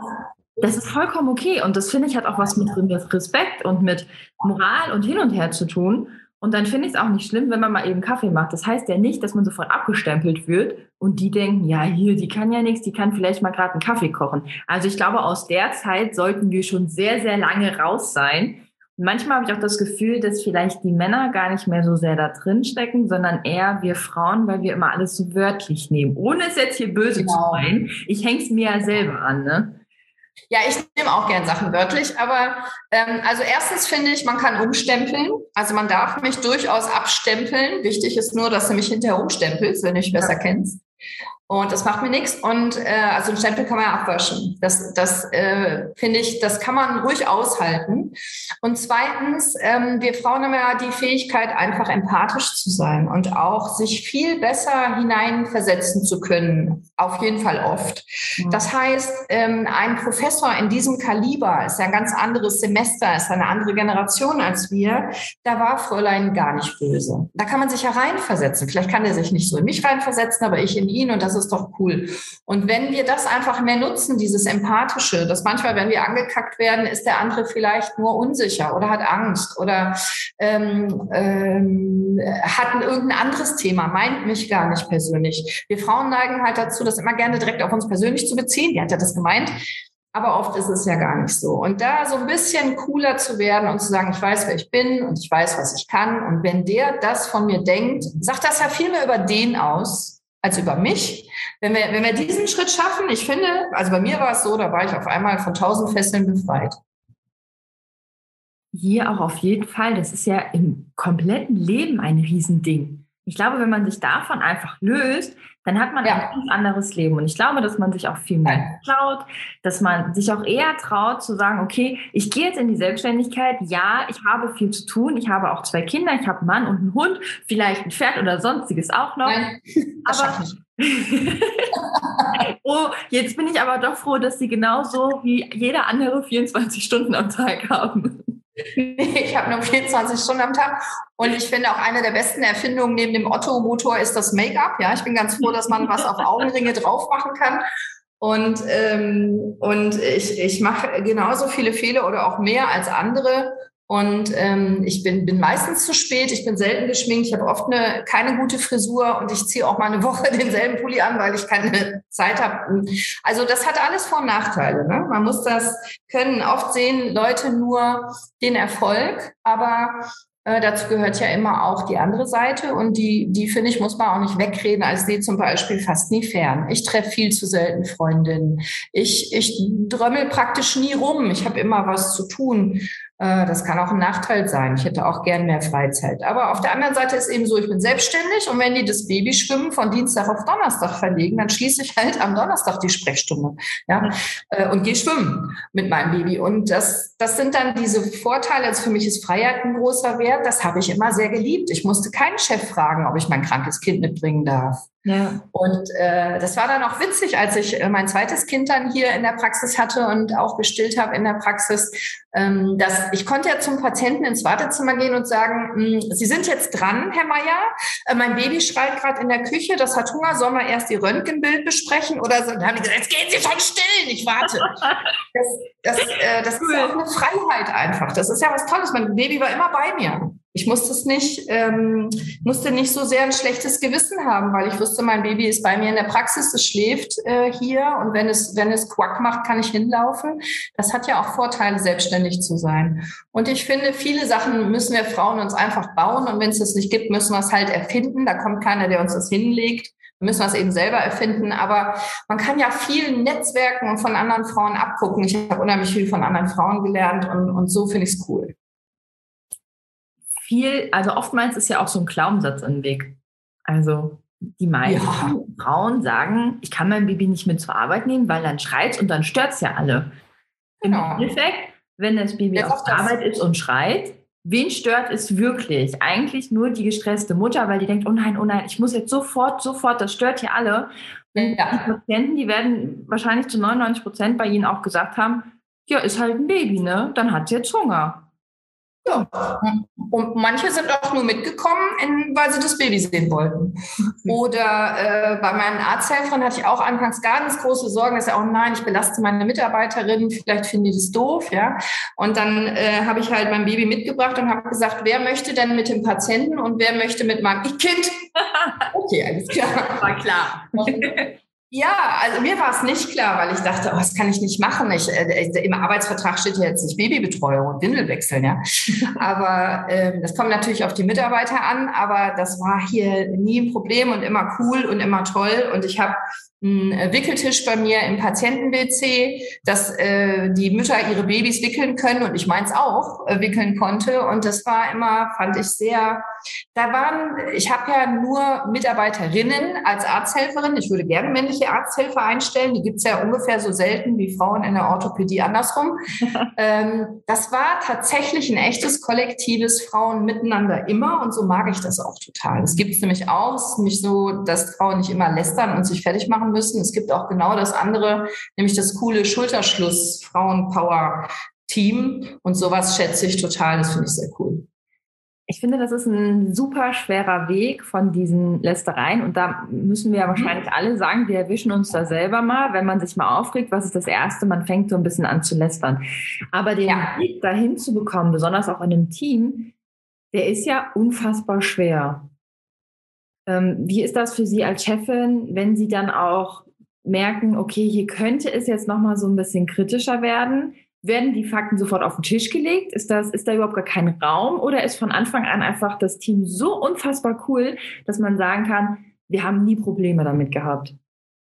das ist vollkommen okay. Und das finde ich hat auch was mit Respekt und mit Moral und hin und her zu tun. Und dann finde ich es auch nicht schlimm, wenn man mal eben Kaffee macht. Das heißt ja nicht, dass man sofort abgestempelt wird und die denken, ja, hier, die kann ja nichts, die kann vielleicht mal gerade einen Kaffee kochen. Also ich glaube, aus der Zeit sollten wir schon sehr, sehr lange raus sein. Und manchmal habe ich auch das Gefühl, dass vielleicht die Männer gar nicht mehr so sehr da drin stecken, sondern eher wir Frauen, weil wir immer alles so wörtlich nehmen. Ohne es jetzt hier böse genau. zu meinen. Ich hänge es mir ja selber an, ne? Ja, ich nehme auch gern Sachen wörtlich, aber ähm, also erstens finde ich, man kann umstempeln. Also man darf mich durchaus abstempeln. Wichtig ist nur, dass du mich hinterher umstempelst, wenn du mich besser kennst. Und das macht mir nichts. Und äh, also ein Stempel kann man ja abwaschen. Das, das äh, finde ich, das kann man ruhig aushalten. Und zweitens, ähm, wir Frauen haben ja die Fähigkeit, einfach empathisch zu sein und auch sich viel besser hineinversetzen zu können. Auf jeden Fall oft. Mhm. Das heißt, ähm, ein Professor in diesem Kaliber ist ja ein ganz anderes Semester, ist eine andere Generation als wir. Da war Fräulein gar nicht böse. Da kann man sich ja reinversetzen. Vielleicht kann er sich nicht so in mich reinversetzen, aber ich in ihn. Und das ist doch cool. Und wenn wir das einfach mehr nutzen, dieses Empathische, dass manchmal, wenn wir angekackt werden, ist der andere vielleicht nur unsicher oder hat Angst oder ähm, ähm, hat ein, irgendein anderes Thema, meint mich gar nicht persönlich. Wir Frauen neigen halt dazu, das immer gerne direkt auf uns persönlich zu beziehen. Die hat ja das gemeint. Aber oft ist es ja gar nicht so. Und da so ein bisschen cooler zu werden und zu sagen, ich weiß, wer ich bin und ich weiß, was ich kann. Und wenn der das von mir denkt, sagt das ja viel mehr über den aus, als über mich. Wenn wir, wenn wir diesen Schritt schaffen, ich finde, also bei mir war es so, da war ich auf einmal von tausend Fesseln befreit. Hier auch auf jeden Fall. Das ist ja im kompletten Leben ein Riesending. ich glaube, wenn man sich davon einfach löst, dann hat man ja. ein ganz anderes Leben. Und ich glaube, dass man sich auch viel mehr traut, dass man sich auch eher traut zu sagen, okay, ich gehe jetzt in die Selbstständigkeit. Ja, ich habe viel zu tun. Ich habe auch zwei Kinder. Ich habe einen Mann und einen Hund, vielleicht ein Pferd oder sonstiges auch noch. Nein, (laughs) aber (laughs) oh, jetzt bin ich aber doch froh, dass sie genauso wie jeder andere 24 Stunden am Tag haben. (laughs) ich habe nur 24 Stunden am Tag. Und ich finde auch eine der besten Erfindungen neben dem Otto-Motor ist das Make-up. Ja, ich bin ganz froh, dass man was auf Augenringe drauf machen kann. Und, ähm, und ich, ich mache genauso viele Fehler oder auch mehr als andere. Und ähm, ich bin, bin meistens zu spät, ich bin selten geschminkt, ich habe oft eine, keine gute Frisur und ich ziehe auch mal eine (laughs) Woche denselben Pulli an, weil ich keine Zeit habe. Also das hat alles Vor- und Nachteile. Ne? Man muss das können. Oft sehen Leute nur den Erfolg, aber äh, dazu gehört ja immer auch die andere Seite und die, die finde ich, muss man auch nicht wegreden, als die zum Beispiel fast nie fern. Ich treffe viel zu selten Freundinnen. Ich, ich drömmel praktisch nie rum. Ich habe immer was zu tun. Äh, das kann auch ein Nachteil sein. Ich hätte auch gern mehr Freizeit. Aber auf der anderen Seite ist eben so, ich bin selbstständig und wenn die das Babyschwimmen von Dienstag auf Donnerstag verlegen, dann schließe ich halt am Donnerstag die Sprechstunde ja, äh, und gehe schwimmen mit meinem Baby. Und das, das sind dann diese Vorteile. Also für mich ist Freiheit ein großer Wert. Das habe ich immer sehr geliebt. Ich musste keinen Chef fragen, ob ich mein krankes Kind mitbringen darf. Ja. Und äh, das war dann auch witzig, als ich äh, mein zweites Kind dann hier in der Praxis hatte und auch gestillt habe in der Praxis, ähm, dass ich konnte ja zum Patienten ins Wartezimmer gehen und sagen, hm, Sie sind jetzt dran, Herr Meier, äh, mein Baby schreit gerade in der Küche, das hat Hunger, sollen wir erst die Röntgenbild besprechen oder so? Dann haben die gesagt, jetzt gehen Sie schon stillen, ich warte. (laughs) Das, das, äh, das ist ja auch eine Freiheit einfach. Das ist ja was Tolles. Mein Baby war immer bei mir. Ich musste es nicht, ähm, musste nicht so sehr ein schlechtes Gewissen haben, weil ich wusste, mein Baby ist bei mir in der Praxis, es schläft äh, hier und wenn es, wenn es Quack macht, kann ich hinlaufen. Das hat ja auch Vorteile, selbstständig zu sein. Und ich finde, viele Sachen müssen wir Frauen uns einfach bauen und wenn es das nicht gibt, müssen wir es halt erfinden. Da kommt keiner, der uns das hinlegt. Wir müssen es eben selber erfinden, aber man kann ja viel Netzwerken und von anderen Frauen abgucken. Ich habe unheimlich viel von anderen Frauen gelernt und, und so finde ich es cool viel, also oftmals ist ja auch so ein Glaubenssatz im Weg. Also die meisten ja. Frauen sagen, ich kann mein Baby nicht mit zur Arbeit nehmen, weil dann schreit und dann stört es ja alle. Genau. Im Endeffekt, wenn das Baby ja, auf der Arbeit ist und schreit, wen stört es wirklich? Eigentlich nur die gestresste Mutter, weil die denkt, oh nein, oh nein, ich muss jetzt sofort, sofort, das stört hier alle. Und ja. die Patienten, die werden wahrscheinlich zu 99 Prozent bei ihnen auch gesagt haben, ja, ist halt ein Baby, ne? Dann hat sie jetzt Hunger. Ja. Und manche sind auch nur mitgekommen, weil sie das Baby sehen wollten. Oder äh, bei meinen Arzthelfern hatte ich auch anfangs ganz große Sorgen, dass ja, oh nein, ich belaste meine Mitarbeiterin, vielleicht finden die das doof, ja. Und dann äh, habe ich halt mein Baby mitgebracht und habe gesagt, wer möchte denn mit dem Patienten und wer möchte mit meinem Kind? (laughs) Okay, alles klar. War klar. (laughs) (laughs) Ja, also mir war es nicht klar, weil ich dachte, oh, das kann ich nicht machen. Ich, äh, Im Arbeitsvertrag steht ja jetzt nicht Babybetreuung und Windelwechseln, ja. (laughs) Aber äh, das kommt natürlich auf die Mitarbeiter an, aber das war hier nie ein Problem und immer cool und immer toll. Und ich habe einen äh, Wickeltisch bei mir im Patienten-WC, dass äh, die Mütter ihre Babys wickeln können und ich meins auch äh, wickeln konnte. Und das war immer, fand ich sehr, da waren, ich habe ja nur Mitarbeiterinnen als Arzthelferin. Ich würde gerne männliche Arzthelfer einstellen. Die gibt's ja ungefähr so selten wie Frauen in der Orthopädie andersrum. (laughs) ähm, das war tatsächlich ein echtes kollektives Frauen miteinander immer und so mag ich das auch total. Es gibt nämlich auch, es ist nicht so, dass Frauen nicht immer lästern und sich fertig machen müssen. Es gibt auch genau das andere, nämlich das coole Schulterschluss Frauenpower Team und sowas schätze ich total. Das finde ich sehr cool. Ich finde, das ist ein super schwerer Weg von diesen Lästereien. Und da müssen wir ja wahrscheinlich alle sagen, wir erwischen uns da selber mal, wenn man sich mal aufregt, was ist das Erste? Man fängt so ein bisschen an zu lästern. Aber den ja. Weg dahin zu bekommen, besonders auch in einem Team, der ist ja unfassbar schwer. Ähm, wie ist das für Sie als Chefin, wenn Sie dann auch merken, okay, hier könnte es jetzt nochmal so ein bisschen kritischer werden? Werden die Fakten sofort auf den Tisch gelegt? Ist, das, ist da überhaupt gar kein Raum? Oder ist von Anfang an einfach das Team so unfassbar cool, dass man sagen kann, wir haben nie Probleme damit gehabt?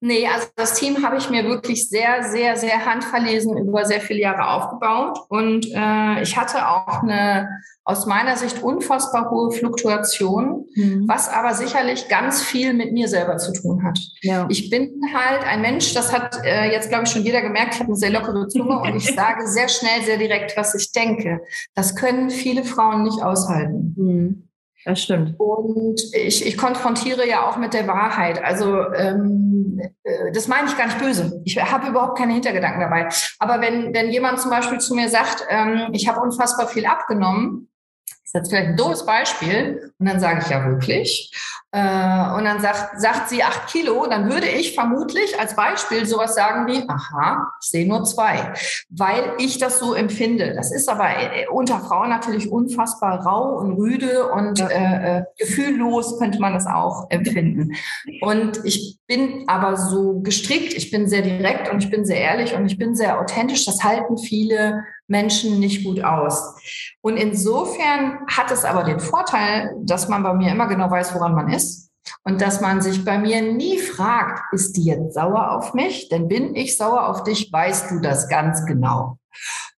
Nee, also das Team habe ich mir wirklich sehr, sehr, sehr handverlesen über sehr viele Jahre aufgebaut. Und äh, ich hatte auch eine aus meiner Sicht unfassbar hohe Fluktuation, mhm. was aber sicherlich ganz viel mit mir selber zu tun hat. Ja. Ich bin halt ein Mensch, das hat äh, jetzt, glaube ich, schon jeder gemerkt, ich habe eine sehr lockere Zunge und ich (laughs) sage sehr schnell, sehr direkt, was ich denke. Das können viele Frauen nicht aushalten. Mhm. Das stimmt. Und ich, ich konfrontiere ja auch mit der Wahrheit. Also ähm, äh, das meine ich gar nicht böse. Ich habe überhaupt keine Hintergedanken dabei. Aber wenn, wenn jemand zum Beispiel zu mir sagt, ähm, ich habe unfassbar viel abgenommen, ist jetzt vielleicht ein doofes Beispiel. Und dann sage ich ja wirklich. Äh, und dann sagt, sagt sie acht Kilo, dann würde ich vermutlich als Beispiel sowas sagen wie, aha, ich sehe nur zwei, weil ich das so empfinde. Das ist aber äh, unter Frauen natürlich unfassbar rau und rüde und äh, äh, gefühllos könnte man das auch empfinden. Und ich bin aber so gestrickt, ich bin sehr direkt und ich bin sehr ehrlich und ich bin sehr authentisch. Das halten viele Menschen nicht gut aus. Und insofern hat es aber den Vorteil, dass man bei mir immer genau weiß, woran man ist. Und dass man sich bei mir nie fragt, ist die jetzt sauer auf mich? Denn bin ich sauer auf dich, weißt du das ganz genau.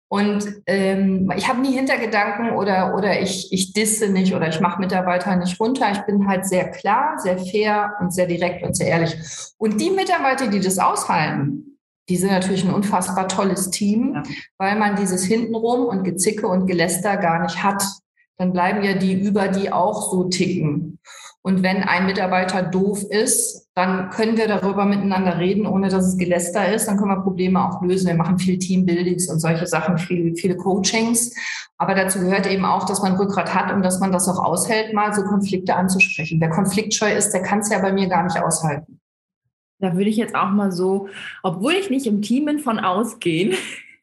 Und ähm, ich habe nie Hintergedanken oder, oder ich, ich disse nicht oder ich mache Mitarbeiter nicht runter. Ich bin halt sehr klar, sehr fair und sehr direkt und sehr ehrlich. Und die Mitarbeiter, die das aushalten, die sind natürlich ein unfassbar tolles Team, ja. weil man dieses Hintenrum und Gezicke und Geläster gar nicht hat. Dann bleiben ja die über, die auch so ticken. Und wenn ein Mitarbeiter doof ist, dann können wir darüber miteinander reden, ohne dass es Geläster ist. Dann können wir Probleme auch lösen. Wir machen viel Teambuildings und solche Sachen, viele, viele Coachings. Aber dazu gehört eben auch, dass man Rückgrat hat und dass man das auch aushält, mal so Konflikte anzusprechen. Wer konfliktscheu ist, der kann es ja bei mir gar nicht aushalten. Da würde ich jetzt auch mal so, obwohl ich nicht im Team bin, von ausgehen.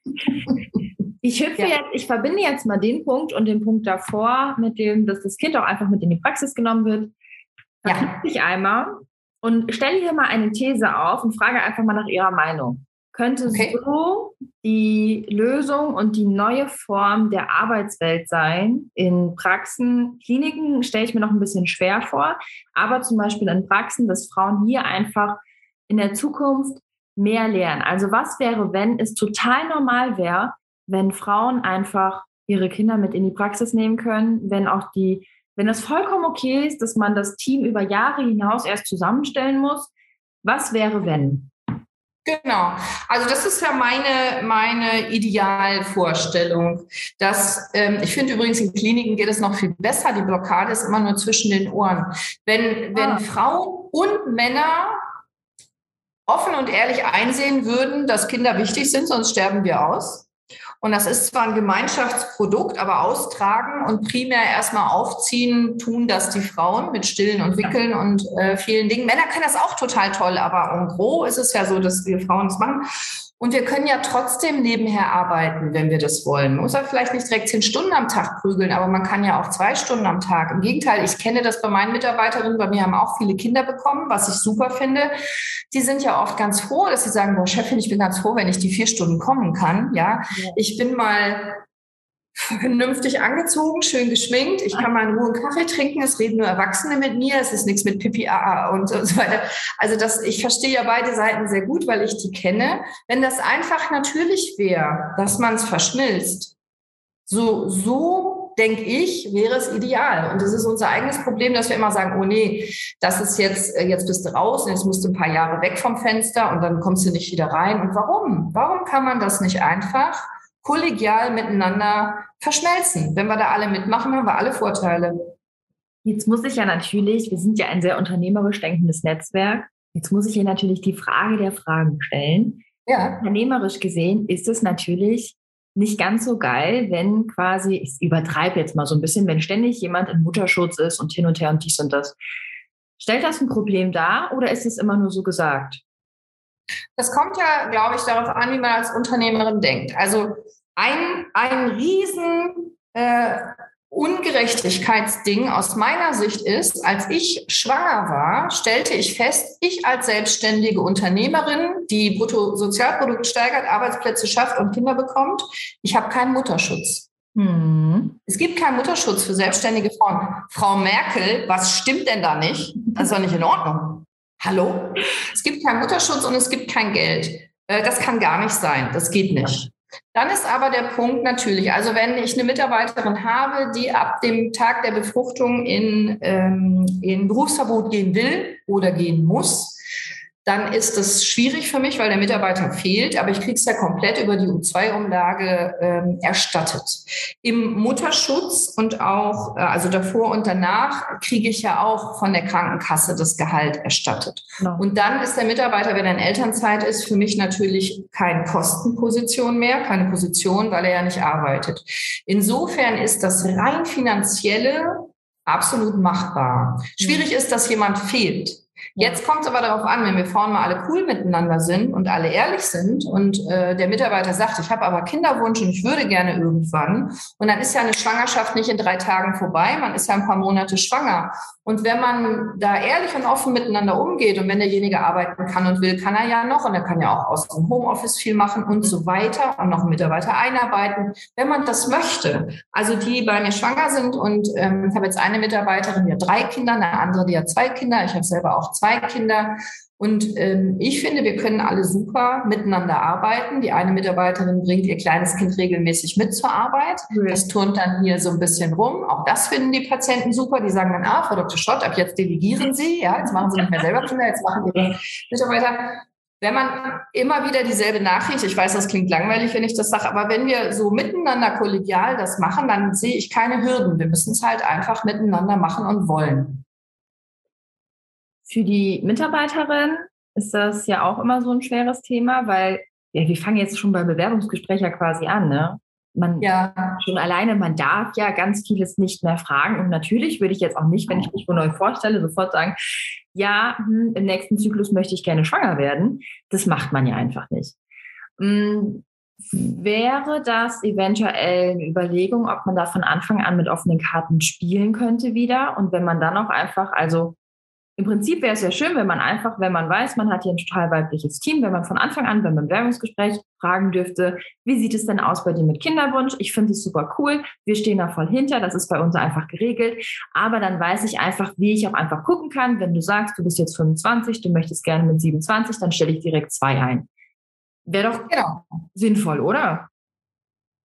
(laughs) ich hüpfe ja. jetzt, ich verbinde jetzt mal den Punkt und den Punkt davor mit dem, dass das Kind auch einfach mit in die Praxis genommen wird. Da ja. ich einmal und stelle hier mal eine These auf und frage einfach mal nach Ihrer Meinung. Könnte okay. so die Lösung und die neue Form der Arbeitswelt sein? In Praxen, Kliniken stelle ich mir noch ein bisschen schwer vor, aber zum Beispiel in Praxen, dass Frauen hier einfach in der Zukunft mehr lernen. Also was wäre, wenn es total normal wäre, wenn Frauen einfach ihre Kinder mit in die Praxis nehmen können, wenn auch die, wenn es vollkommen okay ist, dass man das Team über Jahre hinaus erst zusammenstellen muss. Was wäre, wenn? Genau. Also das ist ja meine, meine Idealvorstellung. Dass, ähm, ich finde übrigens, in Kliniken geht es noch viel besser. Die Blockade ist immer nur zwischen den Ohren. Wenn, wenn ah. Frauen und Männer offen und ehrlich einsehen würden, dass Kinder wichtig sind, sonst sterben wir aus. Und das ist zwar ein Gemeinschaftsprodukt, aber austragen und primär erstmal aufziehen tun das die Frauen mit Stillen und Wickeln und äh, vielen Dingen. Männer können das auch total toll, aber en gros ist es ja so, dass wir Frauen das machen. Und wir können ja trotzdem nebenher arbeiten, wenn wir das wollen. Man muss ja vielleicht nicht direkt zehn Stunden am Tag prügeln, aber man kann ja auch zwei Stunden am Tag. Im Gegenteil, ich kenne das bei meinen Mitarbeiterinnen. Bei mir haben auch viele Kinder bekommen, was ich super finde. Die sind ja oft ganz froh, dass sie sagen, boah, Chefin, ich bin ganz froh, wenn ich die vier Stunden kommen kann. Ja, ja. ich bin mal vernünftig angezogen, schön geschminkt. Ich kann mal in Ruhe einen Kaffee trinken. Es reden nur Erwachsene mit mir. Es ist nichts mit Pipi AA und so weiter. Also das, ich verstehe ja beide Seiten sehr gut, weil ich die kenne. Wenn das einfach natürlich wäre, dass man es verschmilzt, so, so denke ich, wäre es ideal. Und es ist unser eigenes Problem, dass wir immer sagen, oh nee, das ist jetzt, äh, jetzt bist du raus und jetzt musst du ein paar Jahre weg vom Fenster und dann kommst du nicht wieder rein. Und warum? Warum kann man das nicht einfach kollegial miteinander verschmelzen. Wenn wir da alle mitmachen, haben wir alle Vorteile. Jetzt muss ich ja natürlich, wir sind ja ein sehr unternehmerisch denkendes Netzwerk, jetzt muss ich hier natürlich die Frage der Fragen stellen. Ja. Unternehmerisch gesehen ist es natürlich nicht ganz so geil, wenn quasi, ich übertreibe jetzt mal so ein bisschen, wenn ständig jemand in Mutterschutz ist und hin und her und dies und das. Stellt das ein Problem dar oder ist es immer nur so gesagt? Das kommt ja, glaube ich, darauf an, wie man als Unternehmerin denkt. Also ein, ein riesen äh, Ungerechtigkeitsding aus meiner Sicht ist, als ich schwanger war, stellte ich fest, ich als selbstständige Unternehmerin, die Bruttosozialprodukt steigert, Arbeitsplätze schafft und Kinder bekommt, ich habe keinen Mutterschutz. Hm. Es gibt keinen Mutterschutz für selbstständige Frauen. Frau Merkel, was stimmt denn da nicht? Das ist doch nicht in Ordnung. Hallo? Es gibt keinen Mutterschutz und es gibt kein Geld. Äh, das kann gar nicht sein. Das geht nicht. Dann ist aber der Punkt natürlich, also wenn ich eine Mitarbeiterin habe, die ab dem Tag der Befruchtung in, ähm, in Berufsverbot gehen will oder gehen muss, dann ist das schwierig für mich, weil der Mitarbeiter fehlt, aber ich kriege es ja komplett über die U2-Umlage ähm, erstattet. Im Mutterschutz und auch, äh, also davor und danach, kriege ich ja auch von der Krankenkasse das Gehalt erstattet. Genau. Und dann ist der Mitarbeiter, wenn er in Elternzeit ist, für mich natürlich keine Kostenposition mehr, keine Position, weil er ja nicht arbeitet. Insofern ist das rein finanzielle absolut machbar. Schwierig ist, dass jemand fehlt. Jetzt kommt es aber darauf an, wenn wir vorne mal alle cool miteinander sind und alle ehrlich sind und äh, der Mitarbeiter sagt, ich habe aber Kinderwunsch und ich würde gerne irgendwann. Und dann ist ja eine Schwangerschaft nicht in drei Tagen vorbei, man ist ja ein paar Monate schwanger. Und wenn man da ehrlich und offen miteinander umgeht und wenn derjenige arbeiten kann und will, kann er ja noch und er kann ja auch aus dem Homeoffice viel machen und so weiter und noch einen Mitarbeiter einarbeiten, wenn man das möchte. Also die bei mir schwanger sind und ähm, ich habe jetzt eine Mitarbeiterin, die hat drei Kinder, eine andere, die hat zwei Kinder, ich habe selber auch zwei zwei Kinder. Und ähm, ich finde, wir können alle super miteinander arbeiten. Die eine Mitarbeiterin bringt ihr kleines Kind regelmäßig mit zur Arbeit. Das turnt dann hier so ein bisschen rum. Auch das finden die Patienten super. Die sagen dann, ah, Frau Dr. Schott, ab jetzt delegieren Sie. Ja, jetzt machen Sie nicht mehr selber Kinder, jetzt machen Ihre Mitarbeiter. Wenn man immer wieder dieselbe Nachricht, ich weiß, das klingt langweilig, wenn ich das sage, aber wenn wir so miteinander kollegial das machen, dann sehe ich keine Hürden. Wir müssen es halt einfach miteinander machen und wollen. Für die Mitarbeiterin ist das ja auch immer so ein schweres Thema, weil ja, wir fangen jetzt schon beim Bewerbungsgespräch ja quasi an, ne? Man ja. schon alleine, man darf ja ganz vieles nicht mehr fragen. Und natürlich würde ich jetzt auch nicht, wenn ich mich wo neu vorstelle, sofort sagen, ja, hm, im nächsten Zyklus möchte ich gerne schwanger werden. Das macht man ja einfach nicht. Hm, wäre das eventuell eine Überlegung, ob man da von Anfang an mit offenen Karten spielen könnte wieder? Und wenn man dann auch einfach, also im Prinzip wäre es ja schön, wenn man einfach, wenn man weiß, man hat hier ein total weibliches Team, wenn man von Anfang an beim Bewerbungsgespräch fragen dürfte, wie sieht es denn aus bei dir mit Kinderwunsch? Ich finde es super cool. Wir stehen da voll hinter. Das ist bei uns einfach geregelt. Aber dann weiß ich einfach, wie ich auch einfach gucken kann. Wenn du sagst, du bist jetzt 25, du möchtest gerne mit 27, dann stelle ich direkt zwei ein. Wäre doch genau. sinnvoll, oder?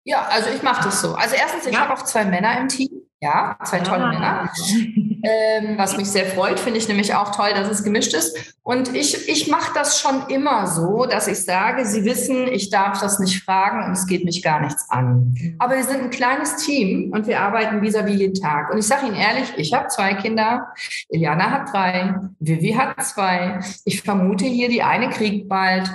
Ja, also ich mache das so. Also erstens, ich ja. habe auch zwei Männer im Team. Ja, zwei tolle ah. Männer. Ähm, was mich sehr freut, finde ich nämlich auch toll, dass es gemischt ist. Und ich, ich mache das schon immer so, dass ich sage, Sie wissen, ich darf das nicht fragen und es geht mich gar nichts an. Mhm. Aber wir sind ein kleines Team und wir arbeiten vis-à-vis -vis jeden Tag. Und ich sage Ihnen ehrlich, ich habe zwei Kinder, Iliana hat drei, Vivi hat zwei. Ich vermute hier, die eine kriegt bald.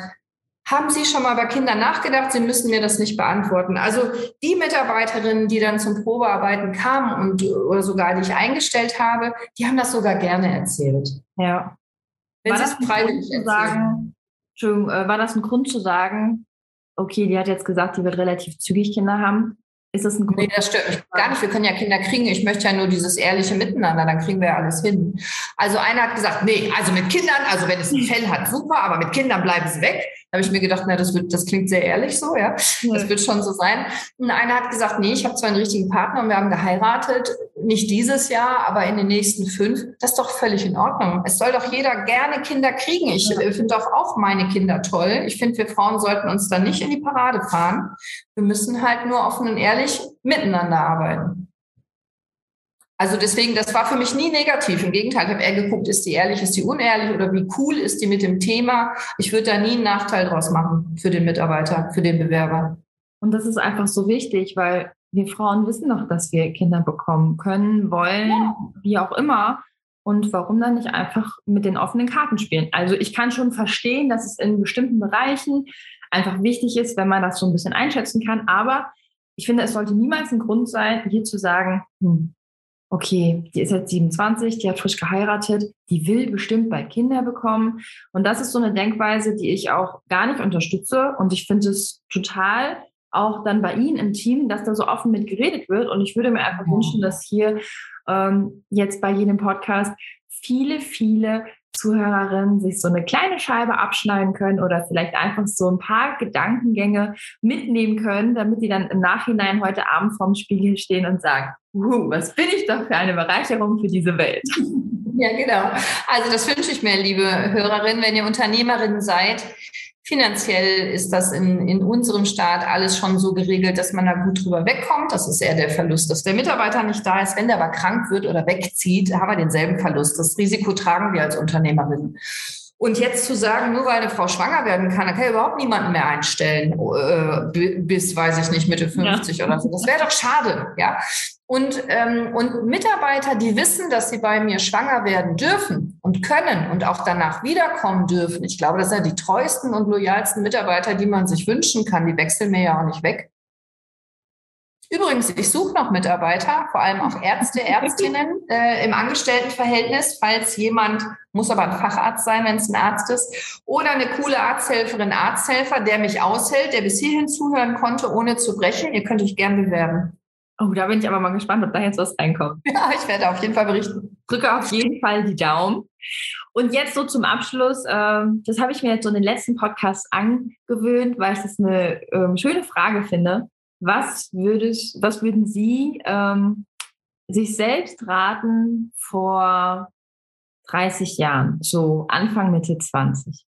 Haben Sie schon mal bei Kindern nachgedacht? Sie müssen mir das nicht beantworten. Also die Mitarbeiterinnen, die dann zum Probearbeiten kamen und oder sogar die ich eingestellt habe, die haben das sogar gerne erzählt. Ja. Wenn war das freiwillig zu sagen, Entschuldigung, äh, war das ein Grund zu sagen, okay, die hat jetzt gesagt, die wird relativ zügig Kinder haben. Ist das ein Grund? Nee, das stört mich gar nicht. Wir können ja Kinder kriegen. Ich möchte ja nur dieses ehrliche Miteinander, dann kriegen wir ja alles hin. Also einer hat gesagt, nee, also mit Kindern, also wenn es ein (laughs) Fell hat, super, aber mit Kindern bleiben sie weg habe ich mir gedacht, na, das wird, das klingt sehr ehrlich so, ja. Das wird schon so sein. Und einer hat gesagt, nee, ich habe zwar einen richtigen Partner und wir haben geheiratet, nicht dieses Jahr, aber in den nächsten fünf. Das ist doch völlig in Ordnung. Es soll doch jeder gerne Kinder kriegen. Ich ja. finde doch auch meine Kinder toll. Ich finde, wir Frauen sollten uns da nicht in die Parade fahren. Wir müssen halt nur offen und ehrlich miteinander arbeiten. Also deswegen, das war für mich nie negativ. Im Gegenteil, ich habe eher geguckt, ist die ehrlich, ist die unehrlich oder wie cool ist die mit dem Thema. Ich würde da nie einen Nachteil draus machen für den Mitarbeiter, für den Bewerber. Und das ist einfach so wichtig, weil wir Frauen wissen doch, dass wir Kinder bekommen können, wollen, ja. wie auch immer. Und warum dann nicht einfach mit den offenen Karten spielen? Also ich kann schon verstehen, dass es in bestimmten Bereichen einfach wichtig ist, wenn man das so ein bisschen einschätzen kann. Aber ich finde, es sollte niemals ein Grund sein, hier zu sagen, hm, okay, die ist jetzt 27, die hat frisch geheiratet, die will bestimmt bald Kinder bekommen. Und das ist so eine Denkweise, die ich auch gar nicht unterstütze. Und ich finde es total auch dann bei Ihnen im Team, dass da so offen mit geredet wird. Und ich würde mir einfach wünschen, dass hier ähm, jetzt bei jedem Podcast viele, viele Zuhörerinnen sich so eine kleine Scheibe abschneiden können oder vielleicht einfach so ein paar Gedankengänge mitnehmen können, damit die dann im Nachhinein heute Abend vorm Spiegel stehen und sagen, was bin ich doch für eine Bereicherung für diese Welt. Ja, genau. Also das wünsche ich mir, liebe Hörerinnen, wenn ihr Unternehmerinnen seid. Finanziell ist das in, in unserem Staat alles schon so geregelt, dass man da gut drüber wegkommt. Das ist eher der Verlust, dass der Mitarbeiter nicht da ist. Wenn der aber krank wird oder wegzieht, haben wir denselben Verlust. Das Risiko tragen wir als Unternehmerinnen. Und jetzt zu sagen, nur weil eine Frau schwanger werden kann, dann kann ja überhaupt niemanden mehr einstellen, äh, bis, weiß ich nicht, Mitte 50 ja. oder so. Das wäre doch schade, ja. Und, ähm, und Mitarbeiter, die wissen, dass sie bei mir schwanger werden dürfen und können und auch danach wiederkommen dürfen. Ich glaube, das sind ja die treuesten und loyalsten Mitarbeiter, die man sich wünschen kann. Die wechseln mir ja auch nicht weg. Übrigens, ich suche noch Mitarbeiter, vor allem auch Ärzte, Ärztinnen (laughs) äh, im Angestelltenverhältnis, falls jemand, muss aber ein Facharzt sein, wenn es ein Arzt ist, oder eine coole Arzthelferin, Arzthelfer, der mich aushält, der bis hierhin zuhören konnte, ohne zu brechen. Ihr könnt euch gern bewerben. Oh, da bin ich aber mal gespannt, ob da jetzt was reinkommt. (laughs) Ja, ich werde auf jeden Fall berichten. Drücke auf jeden Fall die Daumen. Und jetzt so zum Abschluss, äh, das habe ich mir jetzt so in den letzten Podcasts angewöhnt, weil ich das eine ähm, schöne Frage finde. Was, würdest, was würden Sie ähm, sich selbst raten vor 30 Jahren, so Anfang, Mitte 20?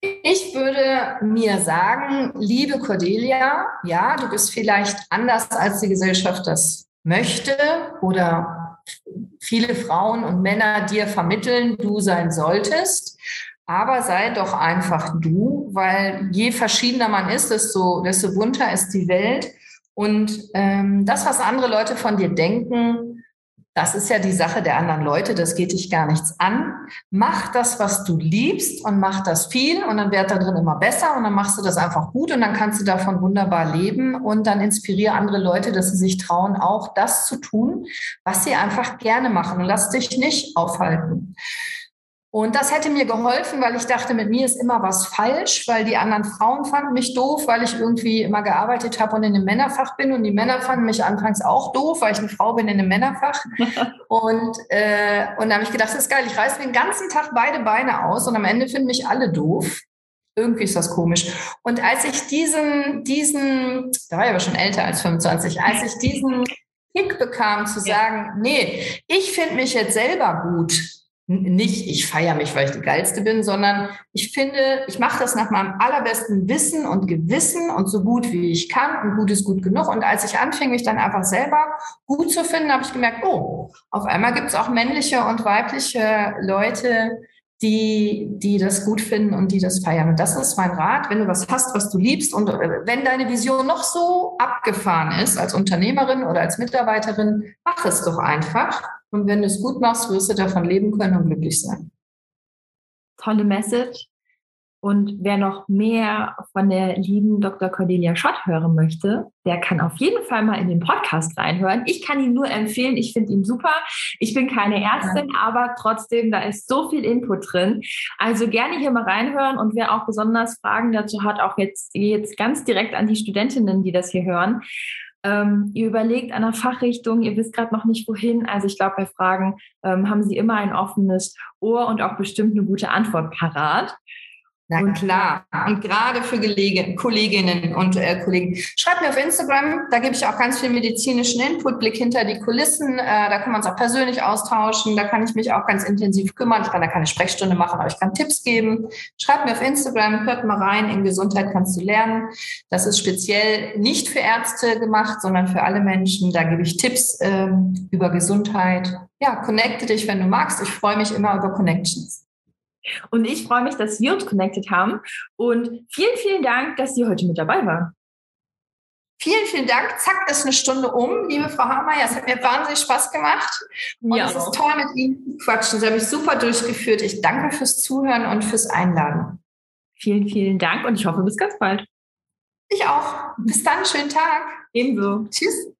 Ich würde mir sagen, liebe Cordelia, ja, du bist vielleicht anders, als die Gesellschaft das möchte oder viele Frauen und Männer dir vermitteln, du sein solltest. Aber sei doch einfach du, weil je verschiedener man ist, desto, desto bunter ist die Welt. Und ähm, das, was andere Leute von dir denken, das ist ja die Sache der anderen Leute, das geht dich gar nichts an. Mach das, was du liebst und mach das viel und dann wird da drin immer besser und dann machst du das einfach gut und dann kannst du davon wunderbar leben und dann inspiriere andere Leute, dass sie sich trauen, auch das zu tun, was sie einfach gerne machen und lass dich nicht aufhalten. Und das hätte mir geholfen, weil ich dachte, mit mir ist immer was falsch, weil die anderen Frauen fanden mich doof, weil ich irgendwie immer gearbeitet habe und in einem Männerfach bin. Und die Männer fanden mich anfangs auch doof, weil ich eine Frau bin in einem Männerfach. (laughs) und, äh, und da habe ich gedacht, das ist geil, ich reiße mir den ganzen Tag beide Beine aus und am Ende finden mich alle doof. Irgendwie ist das komisch. Und als ich diesen, diesen, da war ich aber schon älter als 25, als ich diesen Kick bekam zu sagen, nee, ich finde mich jetzt selber gut nicht, ich feiere mich, weil ich die Geilste bin, sondern ich finde, ich mache das nach meinem allerbesten Wissen und Gewissen und so gut wie ich kann und gut ist gut genug. Und als ich anfing, mich dann einfach selber gut zu finden, habe ich gemerkt, oh, auf einmal gibt es auch männliche und weibliche Leute, die, die das gut finden und die das feiern. Und das ist mein Rat, wenn du was hast, was du liebst und äh, wenn deine Vision noch so abgefahren ist als Unternehmerin oder als Mitarbeiterin, mach es doch einfach und wenn du es gut machst, wirst du davon leben können und glücklich sein. Tolle Message. Und wer noch mehr von der lieben Dr. Cordelia Schott hören möchte, der kann auf jeden Fall mal in den Podcast reinhören. Ich kann ihn nur empfehlen. Ich finde ihn super. Ich bin keine Ärztin, aber trotzdem, da ist so viel Input drin. Also gerne hier mal reinhören. Und wer auch besonders Fragen dazu hat, auch jetzt, jetzt ganz direkt an die Studentinnen, die das hier hören. Ähm, ihr überlegt an der Fachrichtung, ihr wisst gerade noch nicht wohin. Also ich glaube, bei Fragen ähm, haben Sie immer ein offenes Ohr und auch bestimmt eine gute Antwort parat. Na und klar. Und gerade für Gelege, Kolleginnen und äh, Kollegen. Schreibt mir auf Instagram, da gebe ich auch ganz viel medizinischen Input, Blick hinter die Kulissen. Äh, da kann man uns auch persönlich austauschen. Da kann ich mich auch ganz intensiv kümmern. Ich kann da keine Sprechstunde machen, aber ich kann Tipps geben. Schreibt mir auf Instagram, hört mal rein. In Gesundheit kannst du lernen. Das ist speziell nicht für Ärzte gemacht, sondern für alle Menschen. Da gebe ich Tipps äh, über Gesundheit. Ja, connecte dich, wenn du magst. Ich freue mich immer über Connections. Und ich freue mich, dass wir uns connected haben. Und vielen, vielen Dank, dass Sie heute mit dabei waren. Vielen, vielen Dank. Zack, ist eine Stunde um, liebe Frau Hammer. Es hat mir wahnsinnig Spaß gemacht. Und ja. es ist toll, mit Ihnen zu quatschen. Sie haben mich super durchgeführt. Ich danke fürs Zuhören und fürs Einladen. Vielen, vielen Dank und ich hoffe, bis ganz bald. Ich auch. Bis dann, schönen Tag. Ebenso. Tschüss.